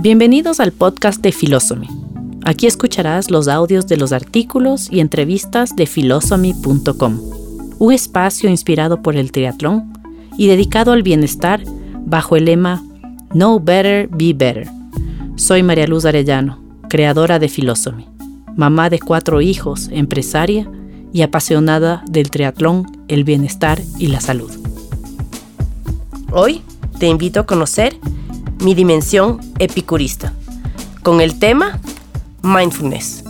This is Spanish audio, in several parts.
Bienvenidos al podcast de Philosophy. Aquí escucharás los audios de los artículos y entrevistas de philosophy.com, un espacio inspirado por el triatlón y dedicado al bienestar bajo el lema Know Better, Be Better. Soy María Luz Arellano, creadora de Philosophy, mamá de cuatro hijos, empresaria y apasionada del triatlón, el bienestar y la salud. Hoy te invito a conocer mi dimensión epicurista con el tema Mindfulness,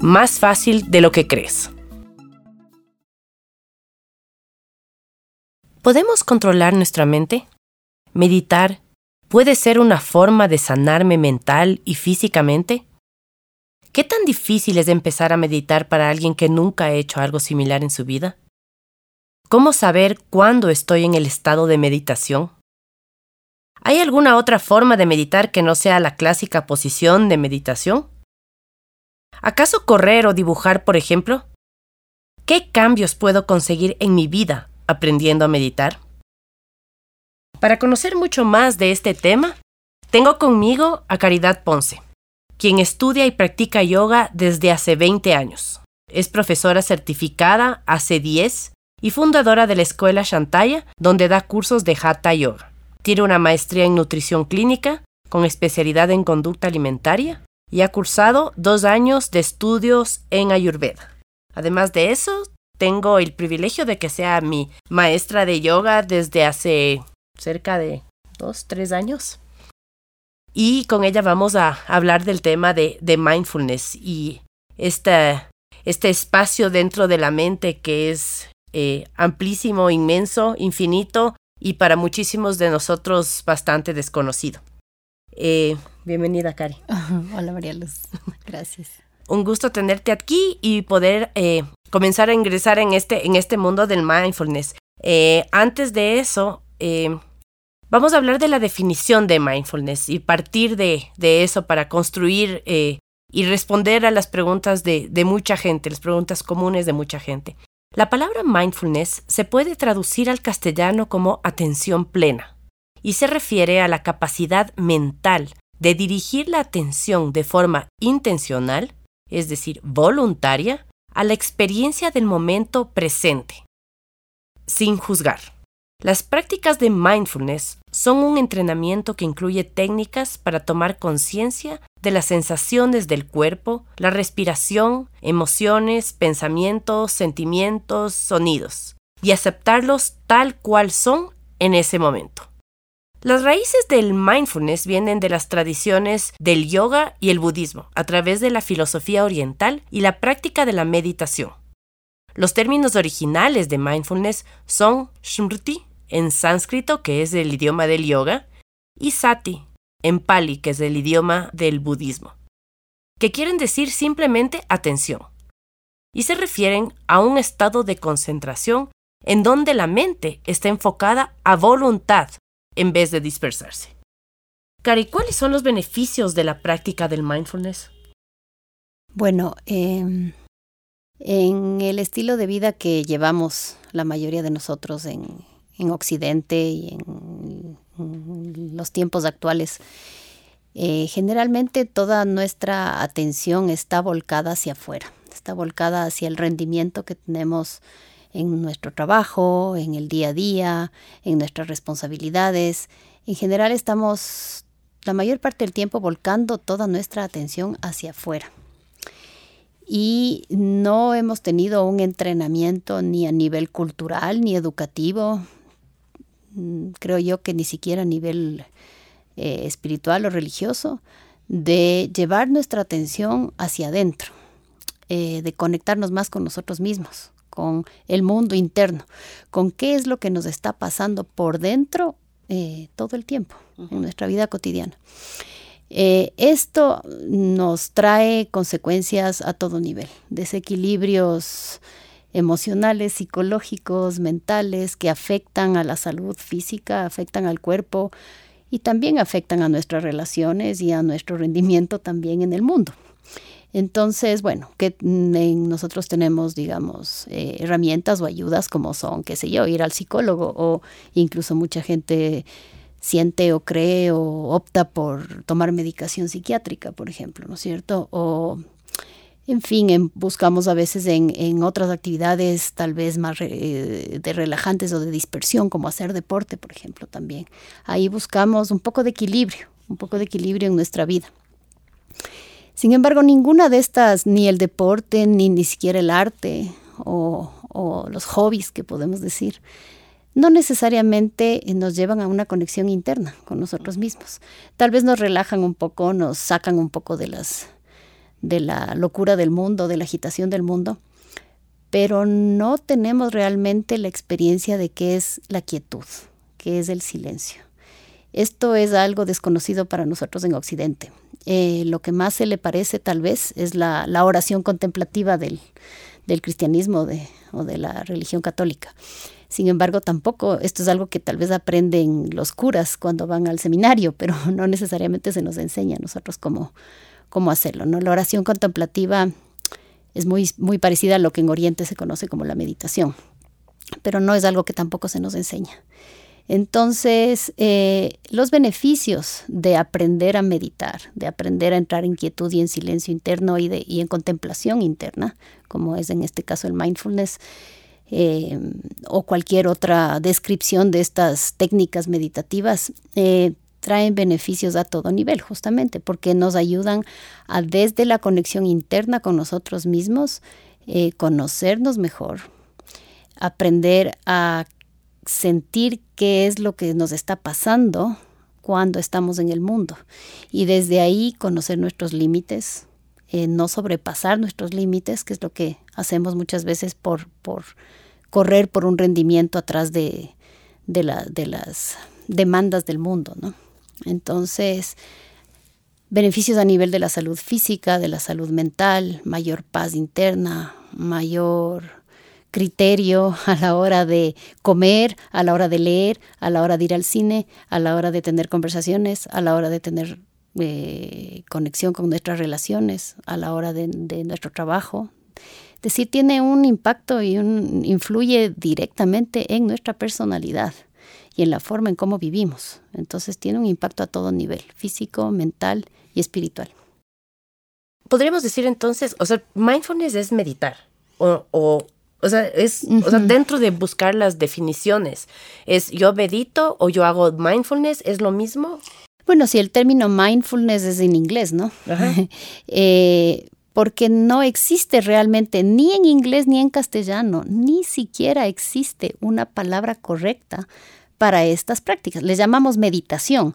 más fácil de lo que crees. ¿Podemos controlar nuestra mente? ¿Meditar puede ser una forma de sanarme mental y físicamente? ¿Qué tan difícil es empezar a meditar para alguien que nunca ha hecho algo similar en su vida? ¿Cómo saber cuándo estoy en el estado de meditación? ¿Hay alguna otra forma de meditar que no sea la clásica posición de meditación? ¿Acaso correr o dibujar, por ejemplo? ¿Qué cambios puedo conseguir en mi vida aprendiendo a meditar? Para conocer mucho más de este tema, tengo conmigo a Caridad Ponce, quien estudia y practica yoga desde hace 20 años. Es profesora certificada hace 10 y fundadora de la escuela Shantaya, donde da cursos de Hatha Yoga. Tiene una maestría en nutrición clínica con especialidad en conducta alimentaria y ha cursado dos años de estudios en Ayurveda. Además de eso, tengo el privilegio de que sea mi maestra de yoga desde hace cerca de dos, tres años. Y con ella vamos a hablar del tema de, mindfulness y este, este espacio dentro de la mente que es eh, amplísimo, inmenso, infinito y para muchísimos de nosotros bastante desconocido. Eh, bienvenida, Cari. Hola, María Luz. Gracias. Un gusto tenerte aquí y poder eh, comenzar a ingresar en este, en este mundo del mindfulness. Eh, antes de eso, vamos a hablar de la definición de mindfulness y partir de, de eso para construir y responder a las preguntas de, de mucha gente, las preguntas comunes de mucha gente. La palabra mindfulness se puede traducir al castellano como atención plena y se refiere a la capacidad mental de dirigir la atención de forma intencional, es decir, voluntaria, a la experiencia del momento presente, sin juzgar. Las prácticas de mindfulness son un entrenamiento que incluye técnicas para tomar conciencia de las sensaciones del cuerpo, la respiración, emociones, pensamientos, sentimientos, sonidos, y aceptarlos tal cual son en ese momento. Las raíces del mindfulness vienen de las tradiciones del yoga y el budismo, a través de la filosofía oriental y la práctica de la meditación. Los términos originales de mindfulness son smriti en sánscrito, que es el idioma del yoga, y sati en pali, que es el idioma del budismo, que quieren decir simplemente atención, y se refieren a un estado de concentración en donde la mente está enfocada a voluntad en vez de dispersarse. Cari, ¿cuáles son los beneficios de la práctica del mindfulness? Bueno, em, en el estilo de vida que llevamos la mayoría de nosotros en, en Occidente y en, los tiempos actuales, eh, generalmente toda nuestra atención está volcada hacia afuera, está volcada hacia el rendimiento que tenemos en nuestro trabajo, en el día a día, en nuestras responsabilidades. En general estamos la mayor parte del tiempo volcando toda nuestra atención hacia afuera. Y no hemos tenido un entrenamiento ni a nivel cultural ni educativo, creo yo que ni siquiera a nivel eh, espiritual o religioso, de llevar nuestra atención hacia adentro, eh, de conectarnos más con nosotros mismos con el mundo interno, con qué es lo que nos está pasando por dentro eh, todo el tiempo en nuestra vida cotidiana. Eh, esto nos trae consecuencias a todo nivel, desequilibrios emocionales, psicológicos, mentales, que afectan a la salud física, afectan al cuerpo y también afectan a nuestras relaciones y a nuestro rendimiento también en el mundo. Entonces, bueno, que nosotros tenemos, digamos, eh, herramientas o ayudas como son, qué sé yo, ir al psicólogo o incluso mucha gente siente o cree o opta por tomar medicación psiquiátrica, por ejemplo, ¿no es cierto? O, en fin, buscamos a veces en, otras actividades tal vez más de relajantes o de dispersión, como hacer deporte, por ejemplo, también. Ahí buscamos un poco de equilibrio, un poco de equilibrio en nuestra vida. Sin embargo, ninguna de estas, ni el deporte, ni ni siquiera el arte o, o los hobbies que podemos decir, no necesariamente nos llevan a una conexión interna con nosotros mismos. Tal vez nos relajan un poco, nos sacan un poco de las de la locura del mundo, de la agitación del mundo, pero no tenemos realmente la experiencia de qué es la quietud, qué es el silencio. Esto es algo desconocido para nosotros en Occidente. Eh, lo que más se le parece tal vez es la, oración contemplativa del, cristianismo o de la religión católica. Sin embargo, tampoco, esto es algo que tal vez aprenden los curas cuando van al seminario, pero no necesariamente se nos enseña a nosotros cómo, cómo hacerlo. ¿no? La oración contemplativa es muy, muy parecida a lo que en Oriente se conoce como la meditación, pero no es algo que tampoco se nos enseña. Entonces, eh, los beneficios de aprender a meditar, de aprender a entrar en quietud y en silencio interno y, en contemplación interna, como es en este caso el mindfulness, eh, o cualquier otra descripción de estas técnicas meditativas, eh, traen beneficios a todo nivel, justamente, porque nos ayudan a desde la conexión interna con nosotros mismos, eh, conocernos mejor, aprender a sentir qué es lo que nos está pasando cuando estamos en el mundo y desde ahí conocer nuestros límites, no sobrepasar nuestros límites, que es lo que hacemos muchas veces por, por correr por un rendimiento atrás de, de, las demandas del mundo. ¿no? Entonces, beneficios a nivel de la salud física, de la salud mental, mayor paz interna, mayor criterio a la hora de comer, a la hora de leer, a la hora de ir al cine, a la hora de tener conversaciones, a la hora de tener eh, conexión con nuestras relaciones, a la hora de, de nuestro trabajo, es decir, tiene un impacto y un, influye directamente en nuestra personalidad y en la forma en cómo vivimos. Entonces tiene un impacto a todo nivel, físico, mental y espiritual. Podríamos decir entonces, o sea, mindfulness es meditar o, o, o sea, es o sea, dentro de buscar las definiciones. ¿Es yo medito o yo hago mindfulness? ¿Es lo mismo? Bueno, si el término mindfulness es en inglés, ¿no? eh, porque no existe realmente ni en inglés ni en castellano, ni siquiera existe una palabra correcta para estas prácticas. Les llamamos meditación.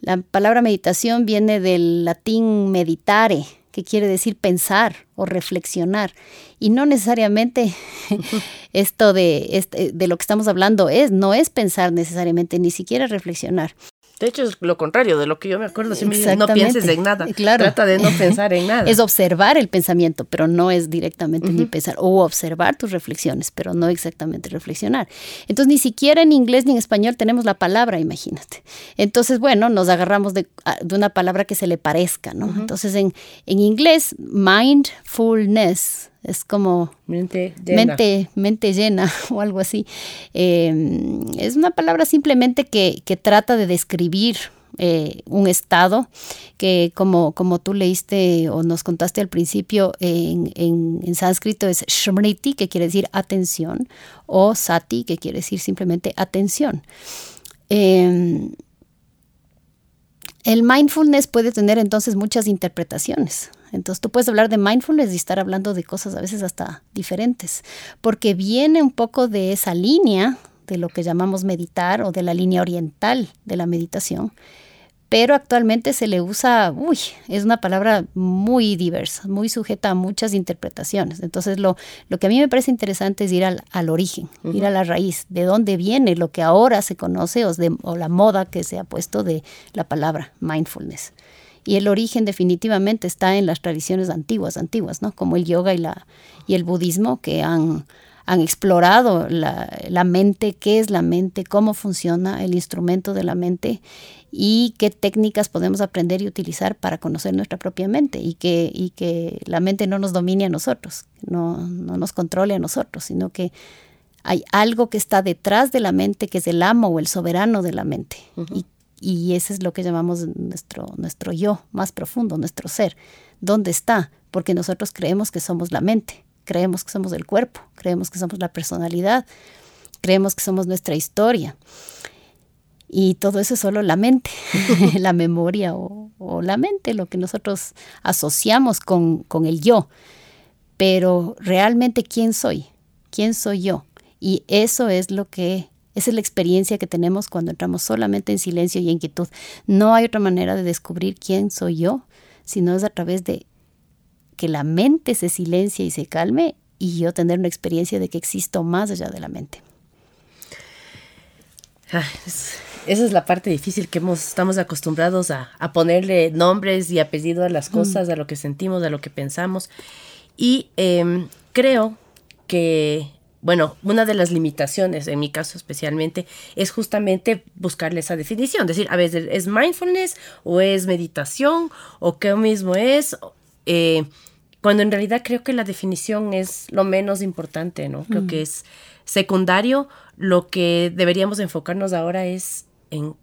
La palabra meditación viene del latín meditare, que quiere decir pensar o reflexionar. Y no necesariamente esto de, este, de lo que estamos hablando es, no es pensar necesariamente, ni siquiera reflexionar. De hecho, es lo contrario de lo que yo me acuerdo. Si me no pienses en nada. Claro. Trata de no pensar en nada. Es observar el pensamiento, pero no es directamente ni pensar. O observar tus reflexiones, pero no exactamente reflexionar. Entonces, ni siquiera en inglés ni en español tenemos la palabra, imagínate. Entonces, bueno, nos agarramos de, una palabra que se le parezca, ¿no? Entonces, en, en inglés, mindfulness es como mente llena, mente, llena o algo así. Em, es una palabra simplemente que, trata de describir eh, un estado que como, como tú leíste o nos contaste al principio en, en, sánscrito es shmriti, que quiere decir atención, o sati, que quiere decir simplemente atención. Em, el mindfulness puede tener entonces muchas interpretaciones. Entonces tú puedes hablar de mindfulness y estar hablando de cosas a veces hasta diferentes, porque viene un poco de esa línea de lo que llamamos meditar o de la línea oriental de la meditación, pero actualmente se le usa, uy, es una palabra muy diversa, muy sujeta a muchas interpretaciones. Entonces lo, lo que a mí me parece interesante es ir al, origen, ir a la raíz, de dónde viene lo que ahora se conoce o, o la moda que se ha puesto de la palabra mindfulness. Y el origen definitivamente está en las tradiciones antiguas, antiguas, ¿no? Como el yoga y, la, y el budismo que han, han explorado la, la, mente, qué es la mente, cómo funciona el instrumento de la mente y qué técnicas podemos aprender y utilizar para conocer nuestra propia mente y que, y que la mente no nos domine a nosotros, no, no nos controle a nosotros, sino que hay algo que está detrás de la mente, que es el amo o el soberano de la mente. y, y ese es lo que llamamos nuestro, nuestro yo más profundo, nuestro ser. ¿Dónde está? Porque nosotros creemos que somos la mente, creemos que somos el cuerpo, creemos que somos la personalidad, creemos que somos nuestra historia. Y todo eso es solo la mente, la memoria o, la mente, lo que nosotros asociamos con, con el yo. Pero realmente, ¿quién soy? ¿Quién soy yo? Y eso es lo que esa es la experiencia que tenemos cuando entramos solamente en silencio y en quietud. No hay otra manera de descubrir quién soy yo, sino es a través de que la mente se silencie y se calme y yo tener una experiencia de que existo más allá de la mente. Ah, esa es la parte difícil que hemos, estamos acostumbrados a, ponerle nombres y apellido a las mm. cosas, a lo que sentimos, a lo que pensamos. Y em, creo que bueno, una de las limitaciones, en mi caso especialmente, es justamente buscarle esa definición, decir, a ver, ¿es mindfulness o es meditación o qué mismo es? Eh, cuando en realidad creo que la definición es lo menos importante, ¿no? Creo que mm. es secundario. Lo que deberíamos enfocarnos ahora es en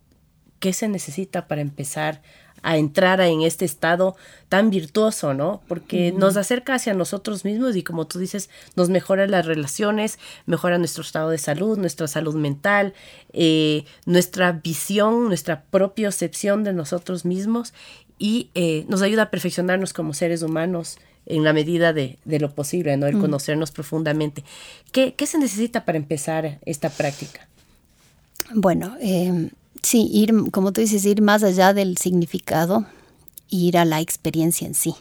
qué se necesita para empezar a entrar en este estado tan virtuoso, ¿no? Porque nos acerca hacia nosotros mismos y como tú dices, nos mejora las relaciones, mejora nuestro estado de salud, nuestra salud mental, eh, nuestra visión, nuestra propia percepción de nosotros mismos y eh, nos ayuda a perfeccionarnos como seres humanos en la medida de, lo posible, ¿no? El conocernos profundamente. ¿Qué, ¿Qué, se necesita para empezar esta práctica? Bueno, eh, Sí, ir, como tú dices, ir más allá del significado, ir a la experiencia en sí.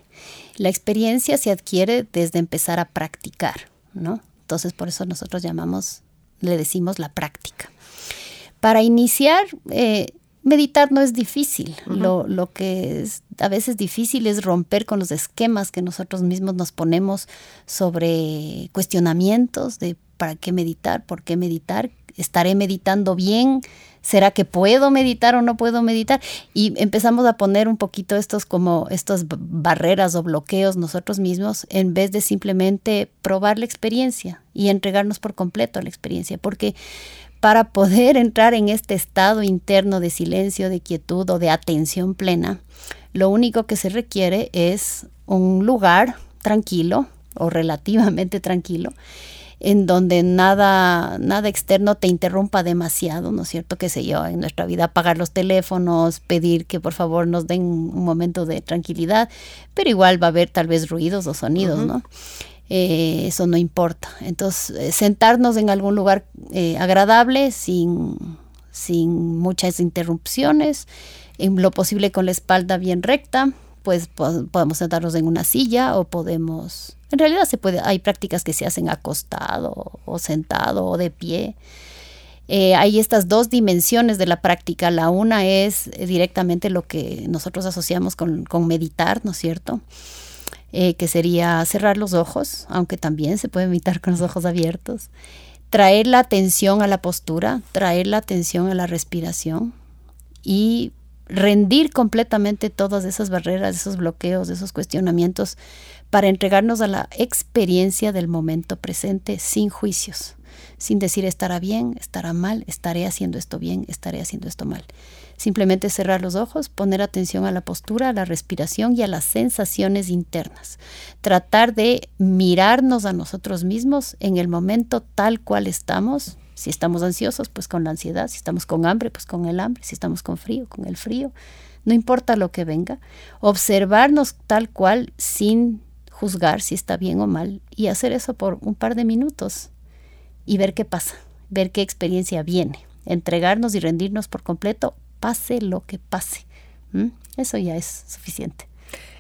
La experiencia se adquiere desde empezar a practicar, ¿no? Entonces, por eso nosotros llamamos, le decimos la práctica. Para iniciar, eh, meditar no es difícil. lo, lo, que es a veces difícil es romper con los esquemas que nosotros mismos nos ponemos sobre cuestionamientos de para qué meditar, por qué meditar, estaré meditando bien, ¿Será que puedo meditar o no puedo meditar? Y empezamos a poner un poquito estos como estas barreras o bloqueos nosotros mismos en vez de simplemente probar la experiencia y entregarnos por completo a la experiencia, porque para poder entrar en este estado interno de silencio, de quietud o de atención plena, lo único que se requiere es un lugar tranquilo o relativamente tranquilo en donde nada, nada externo te interrumpa demasiado, ¿no es cierto? Que sé yo, en nuestra vida apagar los teléfonos, pedir que por favor nos den un momento de tranquilidad, pero igual va a haber tal vez ruidos o sonidos, ¿no? Eh, eso no importa. Entonces, eh, sentarnos en algún lugar eh, agradable, sin, sin muchas interrupciones, en lo posible con la espalda bien recta, pues podemos sentarnos en una silla o podemos en realidad se puede, hay prácticas que se hacen acostado o sentado o de pie. Eh, hay estas dos dimensiones de la práctica. La una es directamente lo que nosotros asociamos con, meditar, ¿no es cierto? Eh, que sería cerrar los ojos, aunque también se puede meditar con los ojos abiertos. Traer la atención a la postura, traer la atención a la respiración y rendir completamente todas esas barreras, esos bloqueos, esos cuestionamientos para entregarnos a la experiencia del momento presente sin juicios, sin decir estará bien, estará mal, estaré haciendo esto bien, estaré haciendo esto mal. Simplemente cerrar los ojos, poner atención a la postura, a la respiración y a las sensaciones internas. Tratar de mirarnos a nosotros mismos en el momento tal cual estamos. Si estamos ansiosos, pues con la ansiedad. Si estamos con hambre, pues con el hambre. Si estamos con frío, con el frío. No importa lo que venga. Observarnos tal cual sin juzgar si está bien o mal y hacer eso por un par de minutos y ver qué pasa, ver qué experiencia viene, entregarnos y rendirnos por completo, pase lo que pase. Eso ya es suficiente.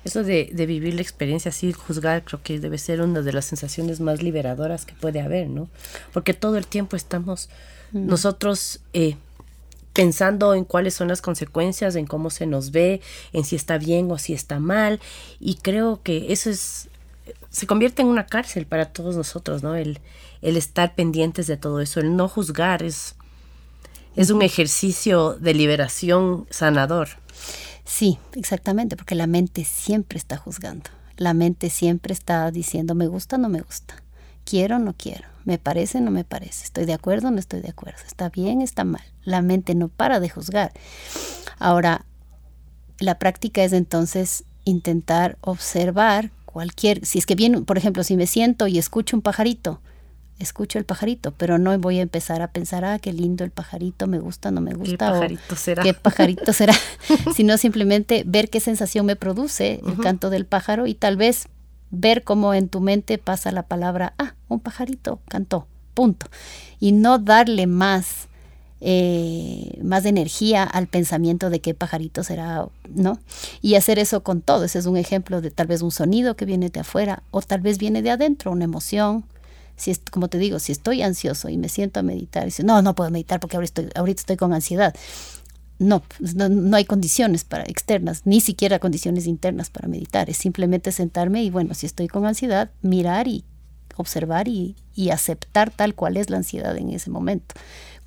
Eso de, vivir la experiencia sin juzgar creo que debe ser una de las sensaciones más liberadoras que puede haber, ¿no? Porque todo el tiempo estamos nosotros eh, pensando en cuáles son las consecuencias, en cómo se nos ve, en si está bien o si está mal. Y creo que eso es, se convierte en una cárcel para todos nosotros, ¿no? El, el estar pendientes de todo eso, el no juzgar es, es un ejercicio de liberación sanador. Sí, exactamente, porque la mente siempre está juzgando. La mente siempre está diciendo me gusta, no me gusta, quiero, no quiero me parece, no me parece, estoy de acuerdo, no estoy de acuerdo, está bien, está mal. La mente no para de juzgar. Ahora, la práctica es entonces intentar observar cualquier, si es que viene, por ejemplo, si me siento y escucho un pajarito, escucho el pajarito, pero no voy a empezar a pensar, ah, qué lindo el pajarito, me gusta, no me gusta. ¿Qué pajarito será? ¿Qué pajarito será? Sino simplemente ver qué sensación me produce el canto del pájaro y tal vez ver cómo en tu mente pasa la palabra, ah, un pajarito cantó, punto. Y no darle más, eh, más energía al pensamiento de qué pajarito será, ¿no? Y hacer eso con todo. Ese es un ejemplo de tal vez un sonido que viene de afuera o tal vez viene de adentro, una emoción, si es, como te digo, si estoy ansioso y me siento a meditar, y dice, no, no puedo meditar porque ahorita estoy, ahorita estoy con ansiedad. No, pues, no, no, hay condiciones para externas, ni siquiera condiciones internas para meditar. Es simplemente sentarme y bueno, si estoy con ansiedad, mirar y observar y, y aceptar tal cual es la ansiedad en ese momento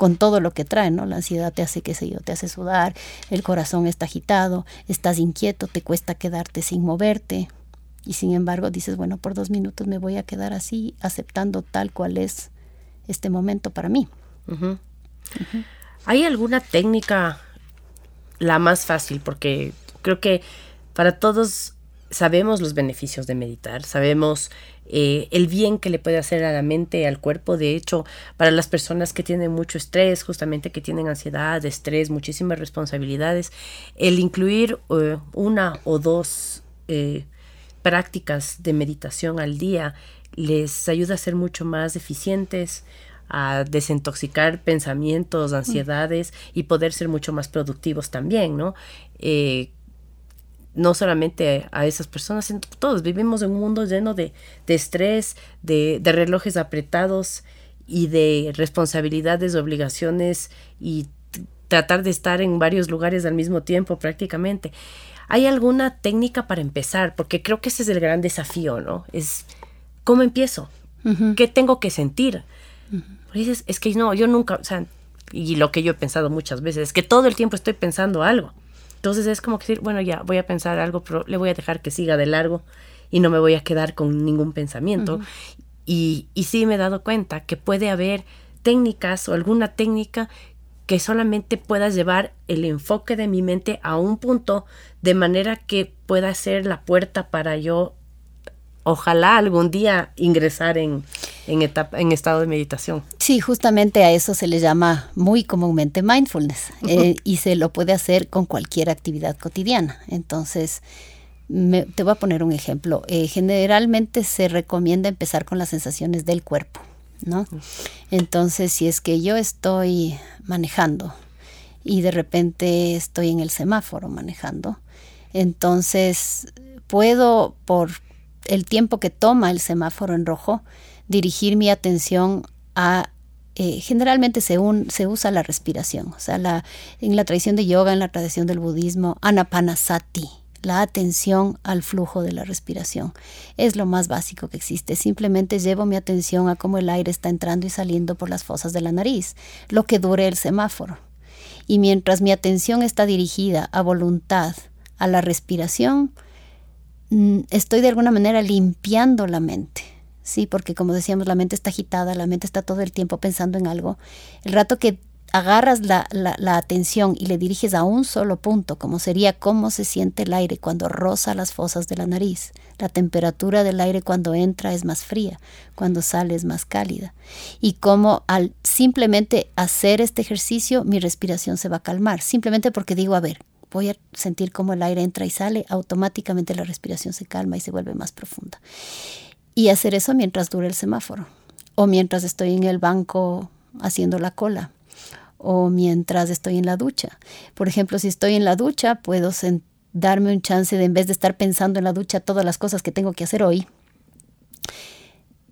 con todo lo que trae, ¿no? La ansiedad te hace, qué sé yo, te hace sudar, el corazón está agitado, estás inquieto, te cuesta quedarte sin moverte, y sin embargo dices, bueno, por dos minutos me voy a quedar así, aceptando tal cual es este momento para mí. ¿Hay alguna técnica la más fácil? Porque creo que para todos sabemos los beneficios de meditar, sabemos eh, el bien que le puede hacer a la mente, al cuerpo. De hecho, para las personas que tienen mucho estrés, justamente que tienen ansiedad, estrés, muchísimas responsabilidades, el incluir eh, una o dos eh, prácticas de meditación al día les ayuda a ser mucho más eficientes, a desintoxicar pensamientos, ansiedades y poder ser mucho más productivos también, ¿no? Eh, no solamente a esas personas, sino todos vivimos en un mundo lleno de, estrés, de, de, relojes apretados y de responsabilidades, obligaciones y tratar de estar en varios lugares al mismo tiempo prácticamente. ¿Hay alguna técnica para empezar? Porque creo que ese es el gran desafío, ¿no? Es cómo empiezo, qué tengo que sentir. dices, es que no, yo nunca, o sea, y lo que yo he pensado muchas veces, es que todo el tiempo estoy pensando algo. Entonces es como que decir, bueno, ya voy a pensar algo, pero le voy a dejar que siga de largo y no me voy a quedar con ningún pensamiento. y, y sí me he dado cuenta que puede haber técnicas o alguna técnica que solamente pueda llevar el enfoque de mi mente a un punto de manera que pueda ser la puerta para yo ojalá algún día ingresar en, en, etapa, en estado de meditación. Sí, justamente a eso se le llama muy comúnmente mindfulness eh, y se lo puede hacer con cualquier actividad cotidiana. Entonces, te voy a poner un ejemplo. Eh, generalmente se recomienda empezar con las sensaciones del cuerpo. ¿No? Entonces, si es que yo estoy manejando y de repente estoy en el semáforo manejando, entonces puedo, por el tiempo que toma el semáforo en rojo, dirigir mi atención a eh, generalmente se, se, usa la respiración, o sea, la, en la tradición de yoga, en la tradición del budismo, anapanasati, la atención al flujo de la respiración. Es lo más básico que existe. Simplemente llevo mi atención a cómo el aire está entrando y saliendo por las fosas de la nariz, lo que dure el semáforo. Y mientras mi atención está dirigida a voluntad, a la respiración, mm, estoy de alguna manera limpiando la mente. Sí, porque como decíamos, la mente está agitada, la mente está todo el tiempo pensando en algo. El rato que agarras la, atención y le diriges a un solo punto, como sería cómo se siente el aire cuando roza las fosas de la nariz. La temperatura del aire cuando entra es más fría, cuando sale es más cálida. Y cómo al simplemente hacer este ejercicio mi respiración se va a calmar, simplemente porque digo, a ver, voy a sentir cómo el aire entra y sale, automáticamente la respiración se calma y se vuelve más profunda. Y hacer eso mientras dure el semáforo o mientras estoy en el banco haciendo la cola o mientras estoy en la ducha. Por ejemplo, si estoy en la ducha, puedo darme un chance de, en vez de estar pensando en la ducha todas las cosas que tengo que hacer hoy,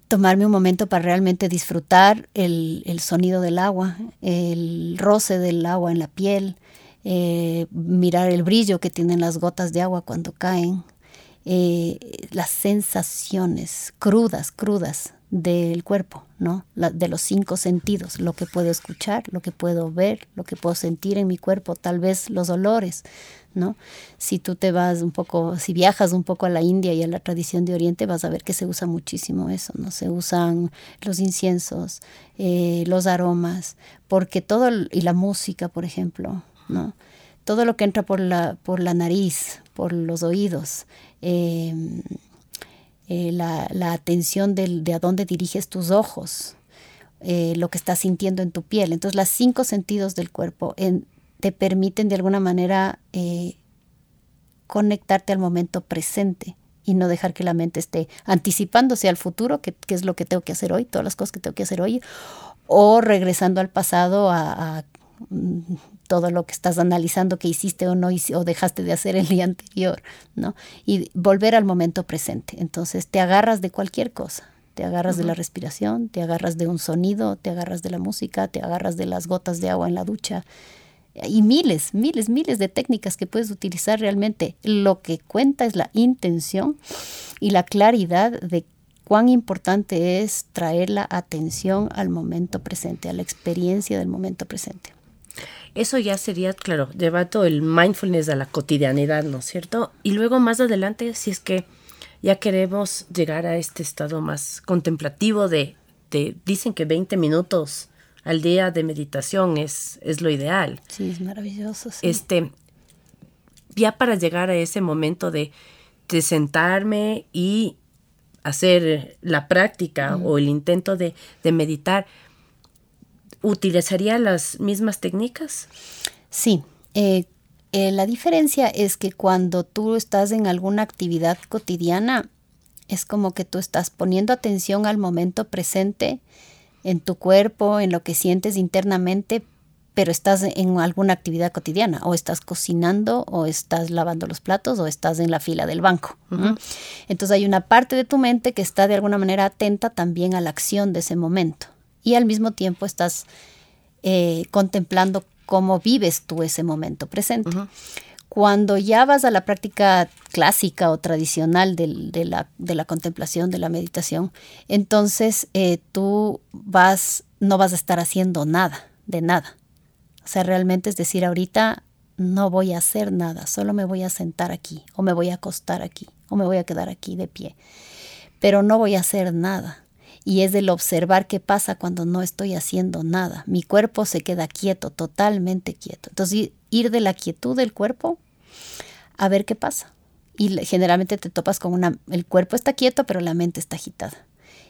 tomarme un momento para realmente disfrutar el, sonido del agua, el roce del agua en la piel, eh, mirar el brillo que tienen las gotas de agua cuando caen, eh, las sensaciones crudas, crudas del cuerpo, ¿no? de los cinco sentidos, lo que puedo escuchar, lo que puedo ver, lo que puedo sentir en mi cuerpo, tal vez los olores, ¿no? Si tú te vas un poco, si viajas un poco a la India y a la tradición de Oriente, vas a ver que se usa muchísimo eso, ¿no? Se usan los inciensos, eh, los aromas, porque todo, y la música, por ejemplo, ¿no? todo lo que entra por la, por la nariz, por los oídos, em, eh, la, atención de a dónde diriges tus ojos, eh, lo que estás sintiendo en tu piel. Entonces, los cinco sentidos del cuerpo te permiten de alguna manera eh, conectarte al momento presente y no dejar que la mente esté anticipándose al futuro, que, es lo que tengo que hacer hoy, todas las cosas que tengo que hacer hoy, o regresando al pasado a, mm, todo lo que estás analizando que hiciste o no o dejaste de hacer el día anterior, ¿no? Y volver al momento presente. Entonces te agarras de cualquier cosa, te agarras de la respiración, te agarras de un sonido, te agarras de la música, te agarras de las gotas de agua en la ducha, y miles, miles, miles de técnicas que puedes utilizar realmente. Lo que cuenta es la intención y la claridad de cuán importante es traer la atención al momento presente, a la experiencia del momento presente. Eso ya sería, claro, llevar todo el mindfulness a la cotidianidad, ¿no es cierto? Y luego más adelante, si es que ya queremos llegar a este estado más contemplativo de, de dicen que 20 minutos al día de meditación es, es lo ideal. Sí, es maravilloso. Este, ya para llegar a ese momento de, de sentarme y hacer la práctica o el intento de, de, meditar, ¿utilizaría las mismas técnicas? Sí. Eh, eh, la diferencia es que cuando tú estás en alguna actividad cotidiana, es como que tú estás poniendo atención al momento presente en tu cuerpo, en lo que sientes internamente, pero estás en alguna actividad cotidiana, o estás cocinando, o estás lavando los platos, o estás en la fila del banco. Entonces hay una parte de tu mente que está de alguna manera atenta también a la acción de ese momento. Y al mismo tiempo estás eh, contemplando cómo vives tú ese momento presente. Cuando ya vas a la práctica clásica o tradicional de, la, contemplación, de la meditación, entonces eh, tú vas, no vas a estar haciendo nada, de nada. O sea, realmente es decir, ahorita no voy a hacer nada, solo me voy a sentar aquí, o me voy a acostar aquí, o me voy a quedar aquí de pie. Pero no voy a hacer nada y es el observar qué pasa cuando no estoy haciendo nada. Mi cuerpo se queda quieto, totalmente quieto. Entonces, ir de la quietud del cuerpo a ver qué pasa. Y generalmente te topas con una, el cuerpo está quieto, pero la mente está agitada.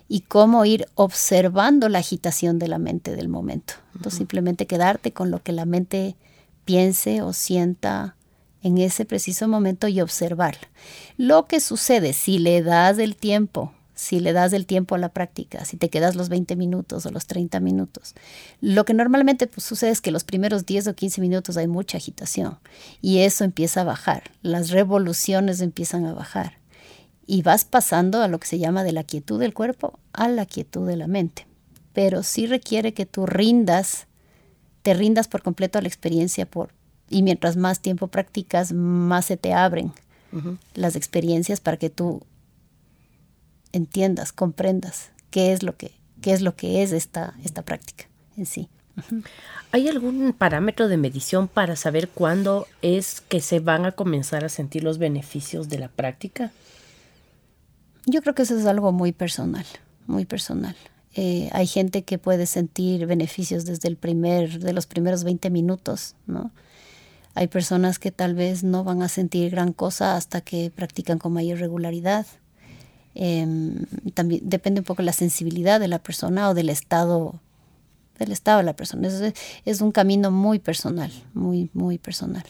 Y cómo ir observando la agitación de la mente del momento. Entonces, simplemente quedarte con lo que la mente piense o sienta en ese preciso momento y observarla. Lo que sucede si le das el tiempo si le das el tiempo a la práctica, si te quedas los 20 minutos o los 30 minutos. Lo que normalmente pues, sucede es que los primeros 10 o 15 minutos hay mucha agitación y eso empieza a bajar, las revoluciones empiezan a bajar y vas pasando a lo que se llama de la quietud del cuerpo a la quietud de la mente. Pero sí requiere que tú rindas, te rindas por completo a la experiencia por, y mientras más tiempo practicas, más se te abren las experiencias para que tú entiendas, comprendas qué es lo que, qué es, lo que es esta, esta práctica en sí. ¿Hay algún parámetro de medición para saber cuándo es que se van a comenzar a sentir los beneficios de la práctica? Yo creo que eso es algo muy personal, muy personal. Eh, hay gente que puede sentir beneficios desde el primer, de los primeros 20 minutos, ¿no? Hay personas que tal vez no van a sentir gran cosa hasta que practican con mayor regularidad. Em, también depende un poco de la sensibilidad de la persona o del estado del estado de la persona. Es, es un camino muy personal, muy, muy personal.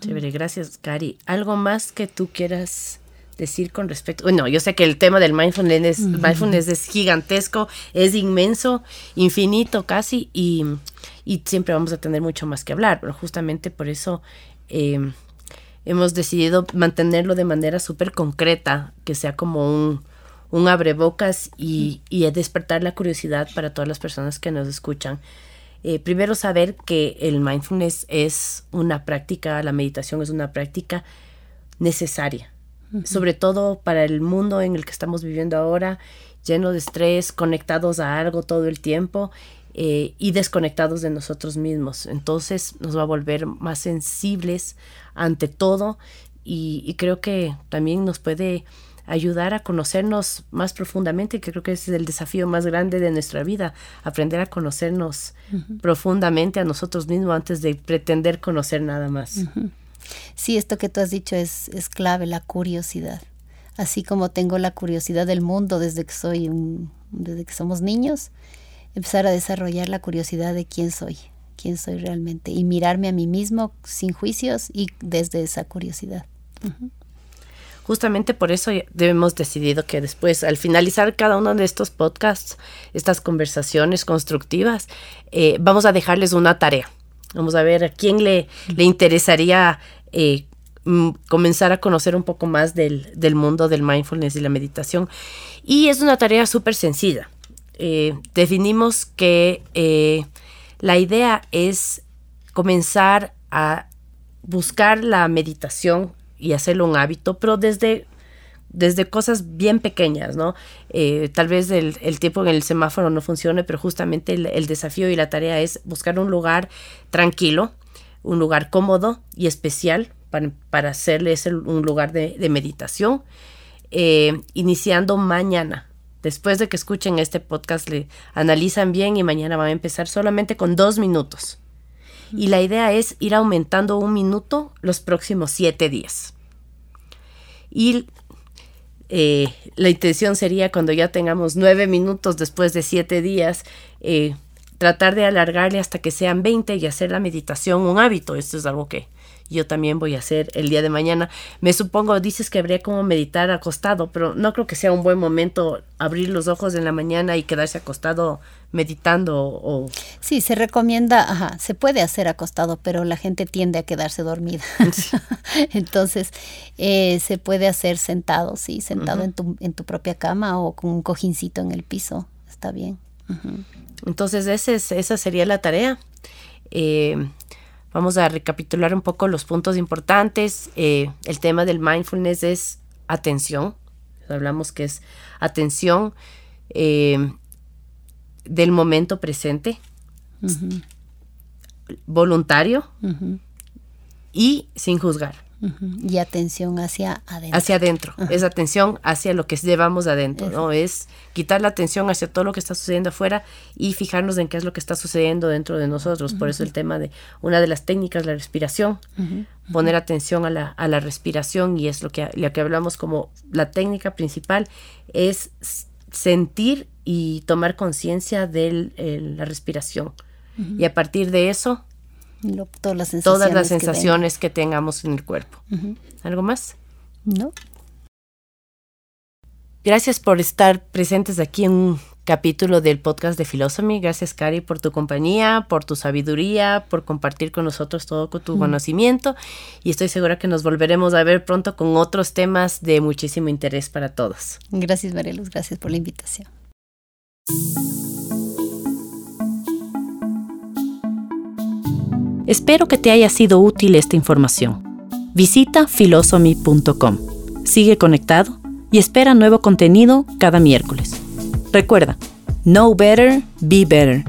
Chévere, gracias, Cari. ¿Algo más que tú quieras decir con respecto? Bueno, yo sé que el tema del mindfulness, mindfulness es gigantesco, es inmenso, infinito casi, y, y, siempre vamos a tener mucho más que hablar, pero justamente por eso eh, hemos decidido mantenerlo de manera súper concreta, que sea como un, un abrebocas y, y despertar la curiosidad para todas las personas que nos escuchan. Eh, primero saber que el mindfulness es una práctica, la meditación es una práctica necesaria, sobre todo para el mundo en el que estamos viviendo ahora, lleno de estrés, conectados a algo todo el tiempo eh, y desconectados de nosotros mismos. Entonces nos va a volver más sensibles ante todo y, creo que también nos puede ayudar a conocernos más profundamente, que creo que ese es el desafío más grande de nuestra vida, aprender a conocernos profundamente a nosotros mismos antes de pretender conocer nada más. Sí, esto que tú has dicho es, es clave, la curiosidad. Así como tengo la curiosidad del mundo desde que soy un, desde que somos niños, empezar a desarrollar la curiosidad de quién soy, quién soy realmente y mirarme a mí mismo sin juicios y desde esa curiosidad. Justamente por eso hemos decidido que después, al finalizar cada uno de estos podcasts, estas conversaciones constructivas, eh, vamos a dejarles una tarea. Vamos a ver a quién le, le interesaría eh, mm, comenzar a conocer un poco más del, mundo del mindfulness y la meditación. Y es una tarea súper sencilla. Eh, definimos que la idea es comenzar a buscar la meditación y hacerlo un hábito, pero desde, desde cosas bien pequeñas, ¿no? Eh, tal vez el, el, tiempo en el semáforo no funcione, pero justamente el, desafío y la tarea es buscar un lugar tranquilo, un lugar cómodo y especial para, para hacerle un lugar de, meditación, eh, iniciando mañana. Después de que escuchen este podcast, le analizan bien y mañana van a empezar solamente con dos minutos. Y la idea es ir aumentando un minuto los próximos siete días. Y eh, la intención sería cuando ya tengamos nueve minutos después de siete días, eh, tratar de alargarle hasta que sean 20 y hacer la meditación un hábito. Esto es algo que yo también voy a hacer el día de mañana. Me supongo, dices que habría como meditar acostado, pero no creo que sea un buen momento abrir los ojos en la mañana y quedarse acostado meditando o... Sí, se recomienda, ajá, se puede hacer acostado, pero la gente tiende a quedarse dormida. Entonces, eh, se puede hacer sentado, sí, sentado en, tu, en tu propia cama o con un cojincito en el piso, está bien. Entonces, ese esa sería la tarea. Eh, Vamos a recapitular un poco los puntos importantes. Eh, el tema del mindfulness es atención. Hablamos que es atención eh, del momento presente, voluntario y sin juzgar. Y atención hacia adentro. Hacia adentro. Es atención hacia lo que llevamos adentro, ¿no? Es quitar la atención hacia todo lo que está sucediendo afuera y fijarnos en qué es lo que está sucediendo dentro de nosotros. Por eso el tema de una de las técnicas, la respiración. Poner atención a la, a la respiración y es lo que, lo que hablamos como la técnica principal, es sentir y tomar conciencia de la respiración. Y a partir de eso, todas las sensaciones, todas las sensaciones que, tengamos en el cuerpo. ¿Algo más? No. Gracias por estar presentes aquí en un capítulo del podcast de Philosophy. Gracias, Cari, por tu compañía, por tu sabiduría, por compartir con nosotros todo tu conocimiento. Y estoy segura que nos volveremos a ver pronto con otros temas de muchísimo interés para todos. Gracias, Marelos. Gracias por la invitación. Espero que te haya sido útil esta información. Visita filosomy.com. Sigue conectado y espera nuevo contenido cada miércoles. Recuerda, know better, be better